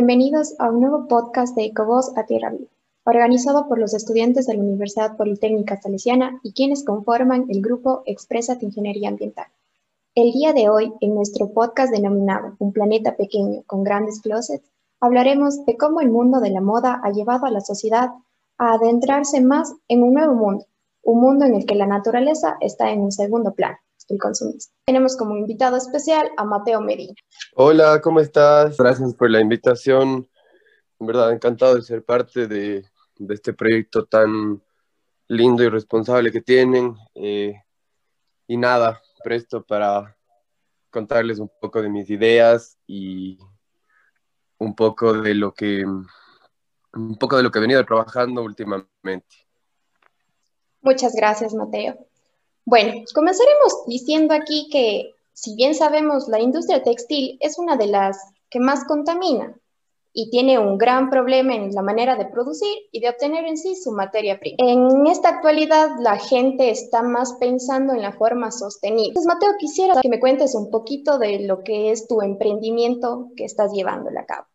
bienvenidos a un nuevo podcast de Ecovoz a Tierra Viva, organizado por los estudiantes de la Universidad Politécnica Salesiana y quienes conforman el grupo Expresat Ingeniería Ambiental. El día de hoy, en nuestro podcast denominado Un planeta pequeño con grandes closets, hablaremos de cómo el mundo de la moda ha llevado a la sociedad a adentrarse más en un nuevo mundo, un mundo en el que la naturaleza está en un segundo plano el consumista. Tenemos como invitado especial a Mateo Medina. Hola, ¿cómo estás? Gracias por la invitación. En verdad, encantado de ser parte de, de este proyecto tan lindo y responsable que tienen. Eh, y nada, presto para contarles un poco de mis ideas y un poco de lo que un poco de lo que he venido trabajando últimamente. Muchas gracias, Mateo. Bueno, comenzaremos diciendo aquí que, si bien sabemos, la industria textil es una de las que más contamina y tiene un gran problema en la manera de producir y de obtener en sí su materia prima. En esta actualidad la gente está más pensando en la forma sostenible. Entonces, Mateo, quisiera que me cuentes un poquito de lo que es tu emprendimiento que estás llevando a cabo.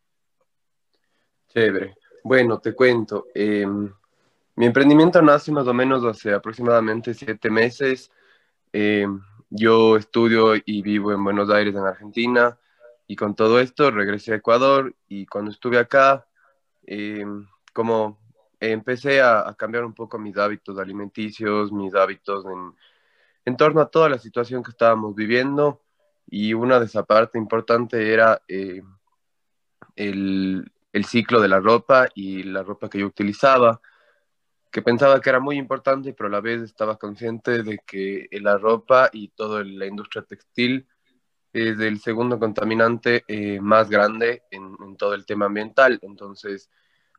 Chévere. Bueno, te cuento. Em, mi emprendimiento nace más o menos hace aproximadamente siete meses. Eh, yo estudio y vivo en Buenos Aires, en Argentina, y con todo esto regresé a Ecuador y cuando estuve acá, eh, como empecé a, cambiar un poco mis hábitos alimenticios, mis hábitos en, torno a toda la situación que estábamos viviendo, y una de esa parte importante era eh, el ciclo de la ropa y la ropa que yo utilizaba que pensaba que era muy importante, pero a la vez estaba consciente de que la ropa y toda la industria textil es el segundo contaminante eh, más grande en, todo el tema ambiental. Entonces,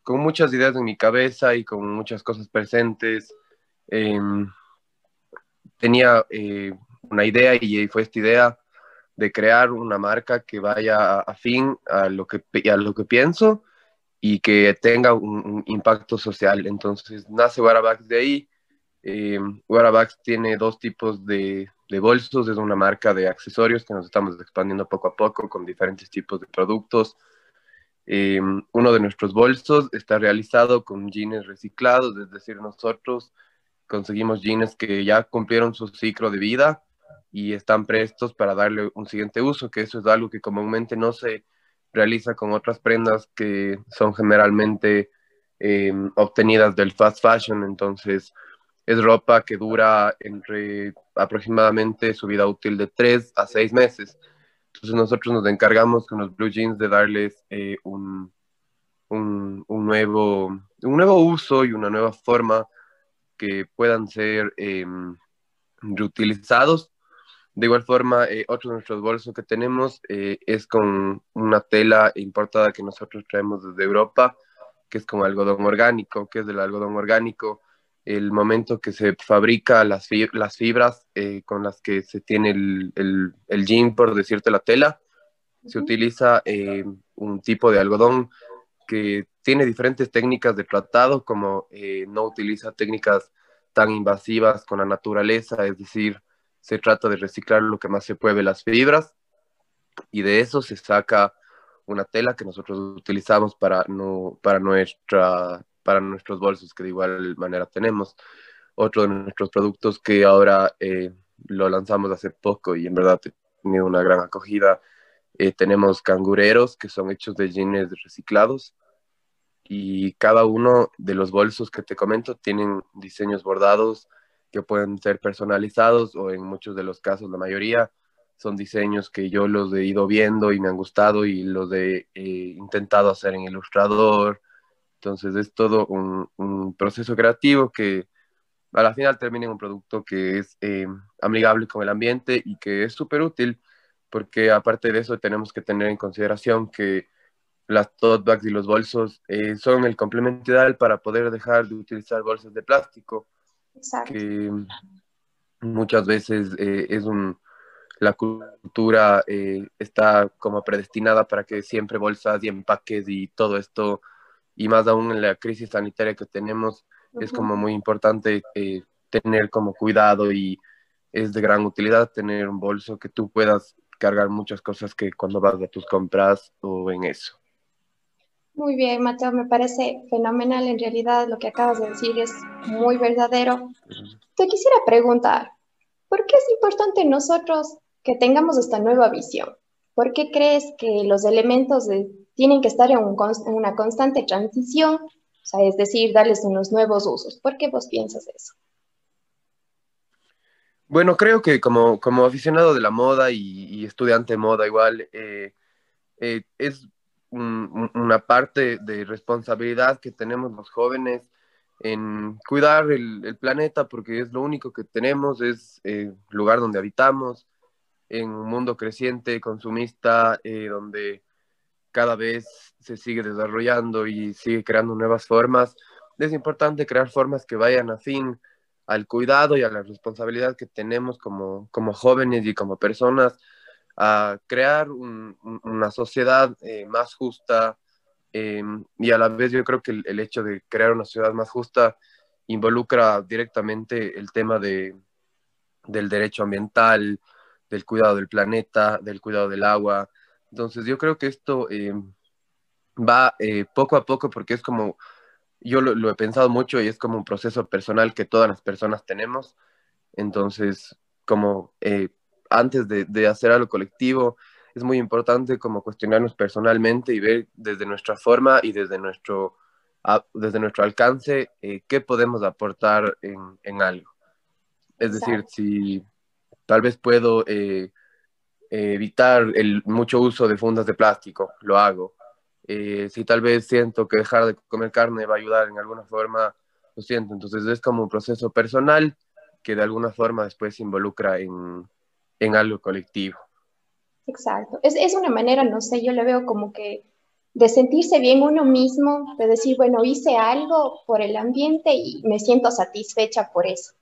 con muchas ideas en mi cabeza y con muchas cosas presentes, em, tenía eh, una idea y fue esta idea de crear una marca que vaya afín a lo que, a lo que pienso y que tenga un, impacto social. Entonces nace Warabax de ahí. Eh, tiene dos tipos de, de, bolsos, es una marca de accesorios que nos estamos expandiendo poco a poco con diferentes tipos de productos. Eh, uno de nuestros bolsos está realizado con jeans reciclados, es decir, nosotros conseguimos jeans que ya cumplieron su ciclo de vida y están prestos para darle un siguiente uso, que eso es algo que comúnmente no se realiza con otras prendas que son generalmente eh, obtenidas del fast fashion, entonces es ropa que dura entre aproximadamente su vida útil de 3 a 6 meses. Entonces nosotros nos encargamos con los blue jeans de darles eh, un, un, nuevo, un nuevo uso y una nueva forma que puedan ser eh, reutilizados de igual forma, eh, otro de nuestros bolsos que tenemos eh, es con una tela importada que nosotros traemos desde Europa, que es con algodón orgánico, que es del algodón orgánico. El momento que se fabrica las, las fibras eh, con las que se tiene el, el, el, jean, por decirte la tela, se utiliza un tipo de algodón que tiene diferentes técnicas de tratado, como no utiliza técnicas tan invasivas con la naturaleza, es decir, se trata de reciclar lo que más se puede las fibras y de eso se saca una tela que nosotros utilizamos para, no, para, nuestra, para nuestros bolsos que de igual manera tenemos. Otro de nuestros productos que ahora eh, lo lanzamos hace poco y en verdad ha una gran acogida. Eh, tenemos cangureros que son hechos de jeans reciclados y cada uno de los bolsos que te comento tienen diseños bordados que pueden ser personalizados o en muchos de los casos, la mayoría, son diseños que yo los he ido viendo y me han gustado y los he intentado hacer en Ilustrador. Entonces es todo un, un, proceso creativo que a la final termina en un producto que es eh, amigable con el ambiente y que es súper útil porque aparte de eso tenemos que tener en consideración que las tote bags y los bolsos eh, son el complemento ideal para poder dejar de utilizar bolsas de plástico que muchas veces eh, es un, la cultura eh, está como predestinada para que siempre bolsas y empaques y todo esto, y más aún en la crisis sanitaria que tenemos, es como muy importante eh, tener como cuidado y es de gran utilidad tener un bolso que tú puedas cargar muchas cosas que cuando vas a tus compras o en eso. Muy bien, Mateo, me parece fenomenal. En realidad lo que acabas de decir es muy verdadero. Te quisiera preguntar, ¿por qué es importante nosotros que tengamos esta nueva visión? ¿Por qué crees que los elementos tienen que estar en, una constante transición? O sea, es decir, darles unos nuevos usos. ¿Por qué vos piensas eso? Bueno, creo que como, como aficionado de la moda y, estudiante de moda igual, eh, eh, es una parte de responsabilidad que tenemos los jóvenes en cuidar el, planeta porque es lo único que tenemos, es el eh, lugar donde habitamos, en un mundo creciente, consumista, eh, donde cada vez se sigue desarrollando y sigue creando nuevas formas. Es importante crear formas que vayan afín al cuidado y a la responsabilidad que tenemos como, como jóvenes y como personas a crear una sociedad eh, más justa eh, y a la vez yo creo que el, hecho de crear una sociedad más justa involucra directamente el tema de, del derecho ambiental, del cuidado del planeta, del cuidado del agua. Entonces yo creo que esto eh, va poco a poco porque es como, yo lo, lo, he pensado mucho y es como un proceso personal que todas las personas tenemos. Entonces, como antes de, hacer algo colectivo, es muy importante como cuestionarnos personalmente y ver desde nuestra forma y desde nuestro, desde nuestro alcance eh, qué podemos aportar en, algo. Es decir, si tal vez puedo eh, evitar el mucho uso de fundas de plástico, lo hago. Eh, si tal vez siento que dejar de comer carne va a ayudar en alguna forma, lo siento. Entonces es como un proceso personal que de alguna forma después se involucra en, en algo colectivo. Exacto. Es, es, una manera, no sé, yo le veo como que de sentirse bien uno mismo, de decir, bueno, hice algo por el ambiente y me siento satisfecha por eso.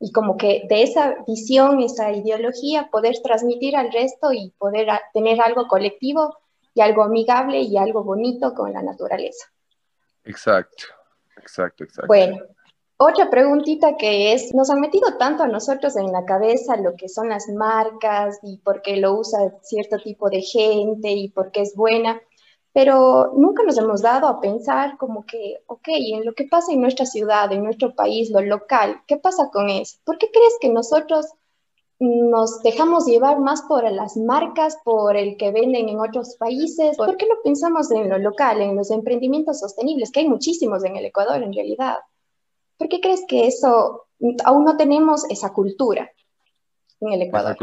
Y como que de esa visión, esa ideología, poder transmitir al resto y poder tener algo colectivo y algo amigable y algo bonito con la naturaleza. Exacto, exacto, exacto. Bueno, otra preguntita que es, nos han metido tanto a nosotros en la cabeza lo que son las marcas y por qué lo usa cierto tipo de gente y por qué es buena, pero nunca nos hemos dado a pensar como que, ok, en lo que pasa en nuestra ciudad, en nuestro país, lo local, ¿qué pasa con eso? ¿Por qué crees que nosotros nos dejamos llevar más por las marcas, por el que venden en otros países? ¿Por qué no pensamos en lo local, en los emprendimientos sostenibles, que hay muchísimos en el Ecuador en realidad? ¿Por qué crees que eso, aún no tenemos esa cultura en el Ecuador?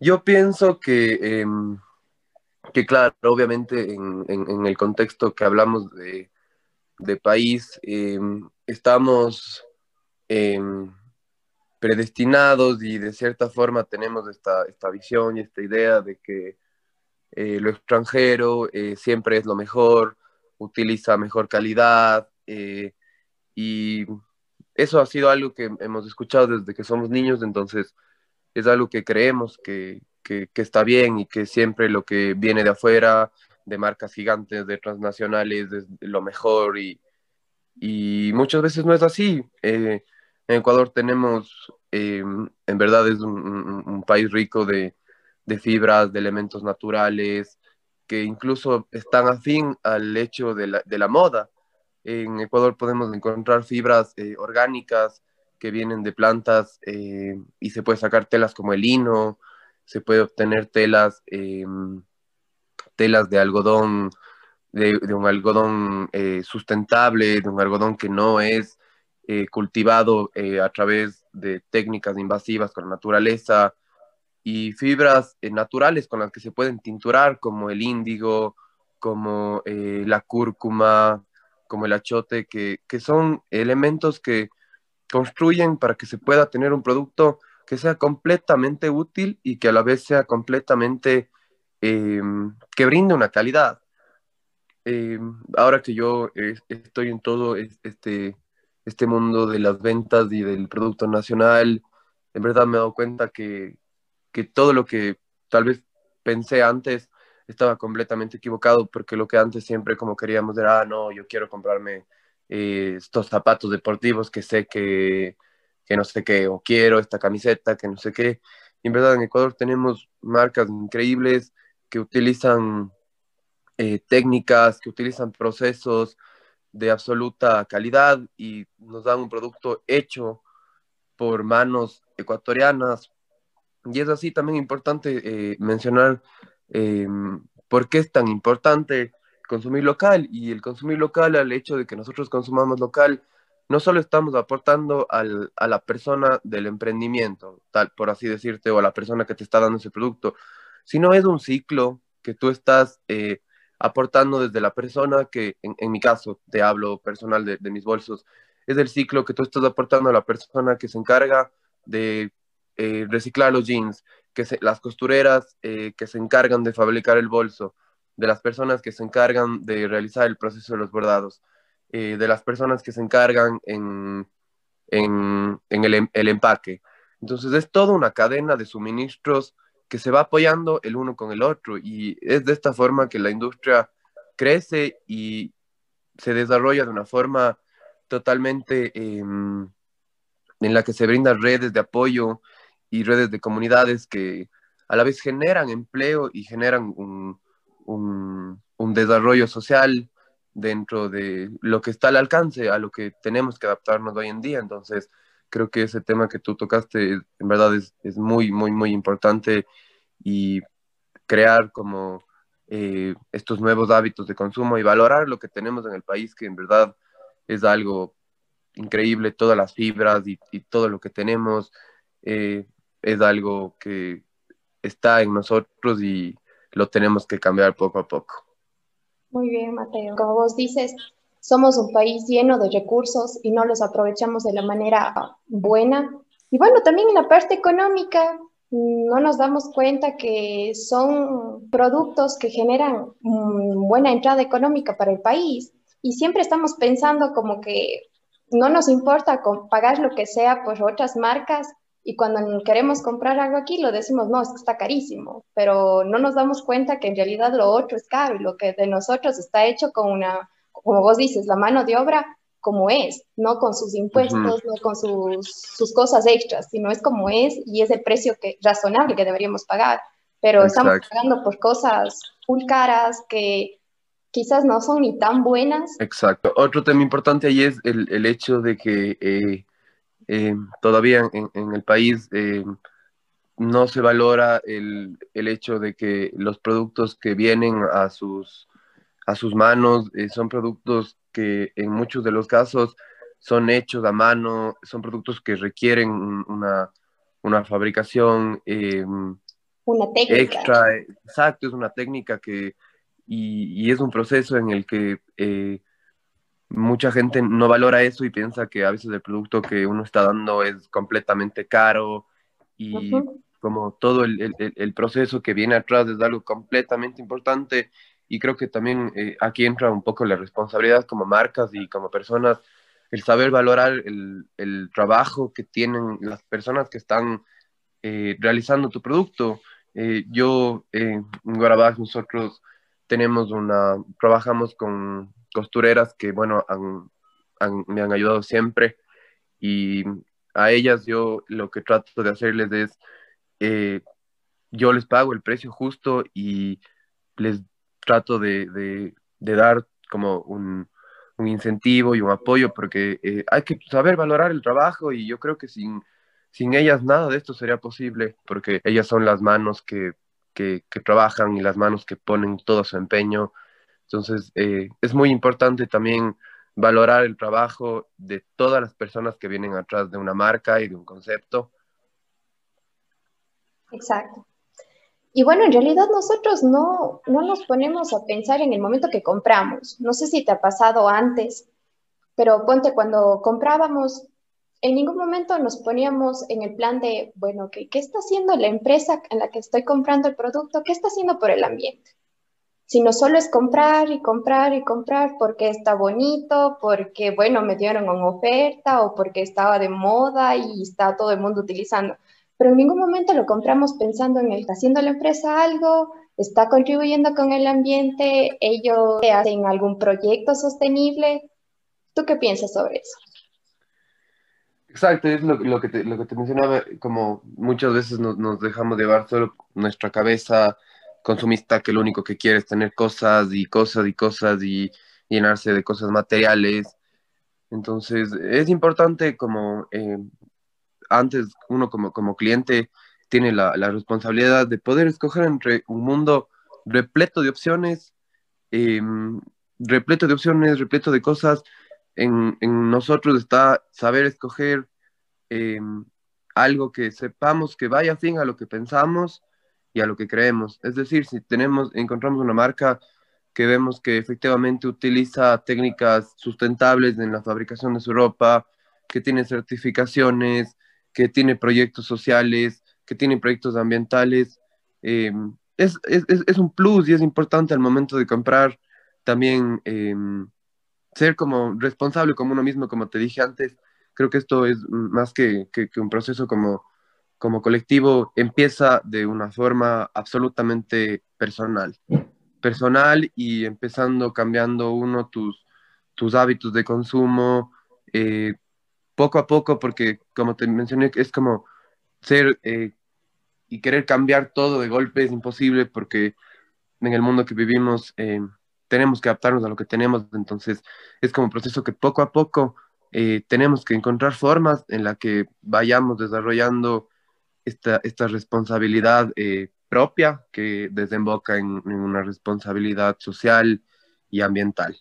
Yo pienso que, em, que claro, obviamente en, el contexto que hablamos de, país, em, estamos em, predestinados y de cierta forma tenemos esta, visión y esta idea de que eh, lo extranjero eh, siempre es lo mejor, utiliza mejor calidad, eh, y eso ha sido algo que hemos escuchado desde que somos niños, entonces es algo que creemos que, que, está bien y que siempre lo que viene de afuera, de marcas gigantes, de transnacionales, es lo mejor y, y muchas veces no es así. Eh, en Ecuador tenemos, eh, en verdad es un, país rico de, de, fibras, de elementos naturales, que incluso están afín al hecho de la, de la moda. En Ecuador podemos encontrar fibras eh, orgánicas que vienen de plantas eh, y se puede sacar telas como el lino, se puede obtener telas, em, telas de algodón, de, un algodón eh, sustentable, de un algodón que no es cultivado a través de técnicas invasivas con la naturaleza y fibras naturales con las que se pueden tinturar como el índigo, como la cúrcuma, como el achote, que, son elementos que construyen para que se pueda tener un producto que sea completamente útil y que a la vez sea completamente, em, que brinde una calidad. Em, ahora que yo estoy en todo este, este mundo de las ventas y del producto nacional, en verdad me he dado cuenta que, que todo lo que tal vez pensé antes estaba completamente equivocado porque lo que antes siempre como queríamos era, ah, no, yo quiero comprarme eh, estos zapatos deportivos que sé que, que no sé qué, o quiero esta camiseta que no sé qué. Y en verdad en Ecuador tenemos marcas increíbles que utilizan eh, técnicas, que utilizan procesos de absoluta calidad y nos dan un producto hecho por manos ecuatorianas. Y es así también importante eh, mencionar eh, por qué es tan importante consumir local y el consumir local al hecho de que nosotros consumamos local no solo estamos aportando al, a la persona del emprendimiento, tal por así decirte, o a la persona que te está dando ese producto, sino es un ciclo que tú estás eh, aportando desde la persona que, en, mi caso, te hablo personal de, mis bolsos, es el ciclo que tú estás aportando a la persona que se encarga de eh, reciclar los jeans, que las costureras eh, que se encargan de fabricar el bolso, de las personas que se encargan de realizar el proceso de los bordados, eh, de las personas que se encargan en, en, el, em, el, empaque. Entonces es toda una cadena de suministros que se va apoyando el uno con el otro y es de esta forma que la industria crece y se desarrolla de una forma totalmente em, en la que se brindan redes de apoyo y redes de comunidades que a la vez generan empleo y generan un, un, un desarrollo social dentro de lo que está al alcance, a lo que tenemos que adaptarnos hoy en día. Entonces, creo que ese tema que tú tocaste en verdad es, es muy, muy, muy importante y crear como eh, estos nuevos hábitos de consumo y valorar lo que tenemos en el país, que en verdad es algo increíble, todas las fibras y, y todo lo que tenemos eh, es algo que está en nosotros y lo tenemos que cambiar poco a poco. Muy bien, Mateo. Como vos dices, somos un país lleno de recursos y no los aprovechamos de la manera buena. Y bueno, también en la parte económica, no nos damos cuenta que son productos que generan buena entrada económica para el país. Y siempre estamos pensando como que no nos importa pagar lo que sea por otras marcas y cuando queremos comprar algo aquí lo decimos, no, es que está carísimo, pero no nos damos cuenta que en realidad lo otro es caro y lo que de nosotros está hecho con una, como vos dices, la mano de obra como es, no con sus impuestos, no con sus, sus, cosas extras, sino es como es y es el precio que, razonable que deberíamos pagar, pero estamos pagando por cosas muy caras que quizás no son ni tan buenas. Exacto. Otro tema importante ahí es el, el hecho de que eh, eh, todavía en, el país eh, no se valora el, el, hecho de que los productos que vienen a sus, a sus manos eh, son productos que en muchos de los casos son hechos a mano, son productos que requieren una, una fabricación una técnica. extra, exacto, es una técnica que, y, y es un proceso en el que mucha gente no valora eso y piensa que a veces el producto que uno está dando es completamente caro y como todo el, el, proceso que viene atrás es algo completamente importante y creo que también eh, aquí entra un poco la responsabilidad como marcas y como personas, el saber valorar el, el trabajo que tienen las personas que están eh, realizando tu producto. Eh, yo en Guarabás nosotros tenemos una, trabajamos con costureras que, bueno, me han ayudado siempre. Y a ellas yo lo que trato de hacerles es, eh, yo les pago el precio justo y les trato de, dar como un, incentivo y un apoyo porque eh, hay que saber valorar el trabajo y yo creo que sin, sin ellas nada de esto sería posible porque ellas son las manos que, que trabajan y las manos que ponen todo su empeño entonces, eh, es muy importante también valorar el trabajo de todas las personas que vienen atrás de una marca y de un concepto. Exacto. Y bueno, en realidad nosotros no, no nos ponemos a pensar en el momento que compramos. No sé si te ha pasado antes, pero ponte cuando comprábamos, en ningún momento nos poníamos en el plan de, bueno, ¿qué, ¿qué está haciendo la empresa en la que estoy comprando el producto? ¿Qué está haciendo por el ambiente? Sino solo es comprar y comprar y comprar porque está bonito, porque, bueno, me dieron una oferta o porque estaba de moda y está todo el mundo utilizando. Pero en ningún momento lo compramos pensando en el, ¿está haciendo la empresa algo? ¿Está contribuyendo con el ambiente? ¿Ellos hacen algún proyecto sostenible? ¿Tú qué piensas sobre eso? Exacto, es lo, lo, que, te, lo que te mencionaba, como muchas veces nos, nos dejamos llevar solo nuestra cabeza consumista que lo único que quiere es tener cosas y cosas y cosas y llenarse de cosas materiales. Entonces, es importante como eh, antes uno como, como cliente tiene la, responsabilidad de poder escoger entre un mundo repleto de opciones, em, repleto de opciones, repleto de cosas. En, nosotros está saber escoger em, algo que sepamos que vaya fin a lo que pensamos y a lo que creemos. Es decir, si tenemos, encontramos una marca que vemos que efectivamente utiliza técnicas sustentables en la fabricación de su ropa, que tiene certificaciones, que tiene proyectos sociales, que tiene proyectos ambientales, em, es, es, es, un plus y es importante al momento de comprar también em, ser como responsable como uno mismo, como te dije antes. Creo que esto es más que, que, que un proceso como como colectivo empieza de una forma absolutamente personal. Personal y empezando cambiando uno tus, tus hábitos de consumo eh, poco a poco, porque como te mencioné, es como ser eh, y querer cambiar todo de golpe es imposible porque en el mundo que vivimos eh, tenemos que adaptarnos a lo que tenemos, entonces es como un proceso que poco a poco tenemos que encontrar formas en la que vayamos desarrollando esta, esta responsabilidad eh, propia que desemboca en, una responsabilidad social y ambiental.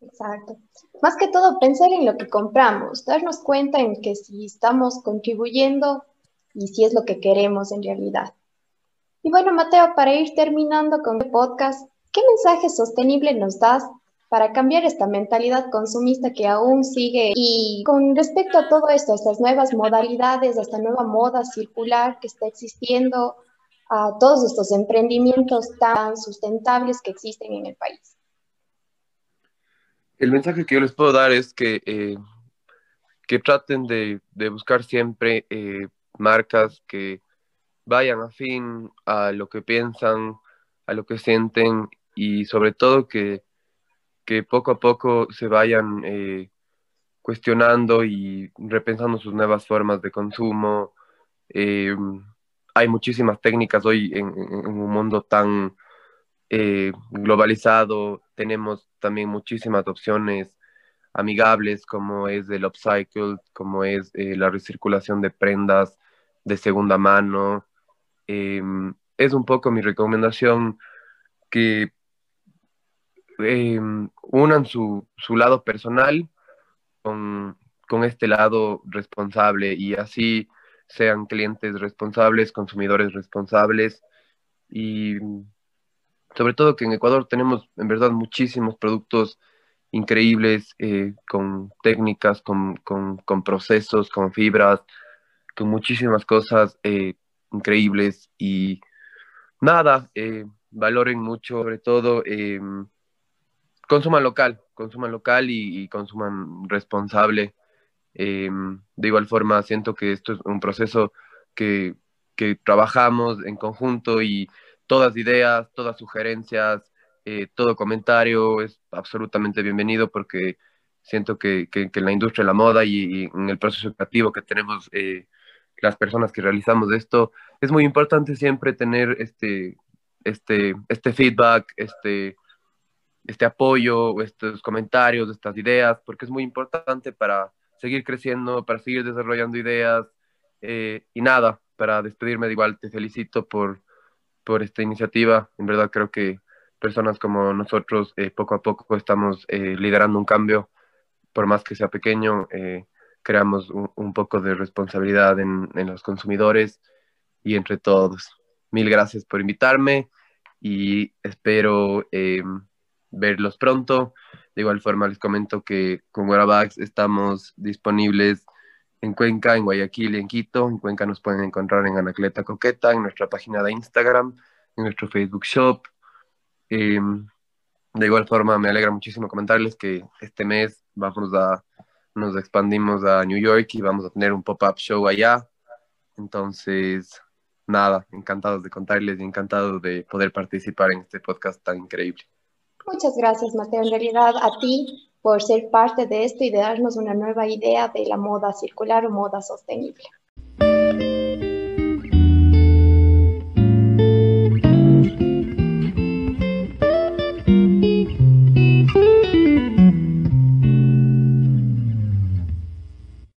Exacto. Más que todo, pensar en lo que compramos, darnos cuenta en que si estamos contribuyendo y si es lo que queremos en realidad. Y bueno, Mateo, para ir terminando con el podcast, ¿qué mensaje sostenible nos das para cambiar esta mentalidad consumista que aún sigue. Y con respecto a todo esto, a estas nuevas modalidades, a esta nueva moda circular que está existiendo, a todos estos emprendimientos tan sustentables que existen en el país. El mensaje que yo les puedo dar es que, eh, que traten de, de buscar siempre eh, marcas que vayan afín a lo que piensan, a lo que sienten y sobre todo que que poco a poco se vayan eh, cuestionando y repensando sus nuevas formas de consumo. Eh, hay muchísimas técnicas hoy en, un mundo tan eh, globalizado. Tenemos también muchísimas opciones amigables como es el upcycle, como es la recirculación de prendas de segunda mano. es un poco mi recomendación que eh, unan su, su, lado personal con, con, este lado responsable y así sean clientes responsables, consumidores responsables. Y sobre todo que en Ecuador tenemos en verdad muchísimos productos increíbles eh, con técnicas, con, con, con, procesos, con fibras, con muchísimas cosas eh, increíbles. Y nada, eh, valoren mucho sobre todo consuman local, consuman local y, consuman responsable. Em, de igual forma, siento que esto es un proceso que, que trabajamos en conjunto y todas ideas, todas sugerencias, eh, todo comentario es absolutamente bienvenido porque siento que, que, en la industria de la moda y, en el proceso creativo que tenemos eh, las personas que realizamos esto, es muy importante siempre tener este, este, este feedback, este, este apoyo, estos comentarios, estas ideas, porque es muy importante para seguir creciendo, para seguir desarrollando ideas. Eh, y nada, para despedirme de igual, te felicito por, por esta iniciativa. En verdad creo que personas como nosotros eh, poco a poco estamos eh, liderando un cambio, por más que sea pequeño, creamos un, un, poco de responsabilidad en, en los consumidores y entre todos. Mil gracias por invitarme y espero verlos pronto. De igual forma, les comento que con Werabags estamos disponibles en Cuenca, en Guayaquil en Quito. En Cuenca nos pueden encontrar en Anacleta Coqueta, en nuestra página de Instagram, en nuestro Facebook Shop. Em, de igual forma, me alegra muchísimo comentarles que este mes vamos a, nos expandimos a New York y vamos a tener un pop-up show allá. Entonces, nada, encantados de contarles y encantados de poder participar en este podcast tan increíble. Muchas gracias, Mateo. En realidad, a ti por ser parte de esto y de darnos una nueva idea de la moda circular o moda sostenible.